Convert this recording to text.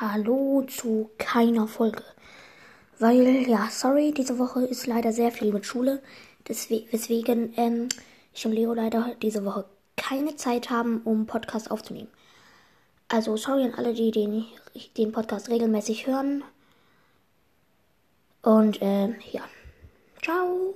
Hallo zu keiner Folge. Weil, ja, sorry, diese Woche ist leider sehr viel mit Schule. Deswegen ähm, ich und Leo leider diese Woche keine Zeit haben, um Podcast aufzunehmen. Also sorry an alle, die den, den Podcast regelmäßig hören. Und ähm, ja, ciao.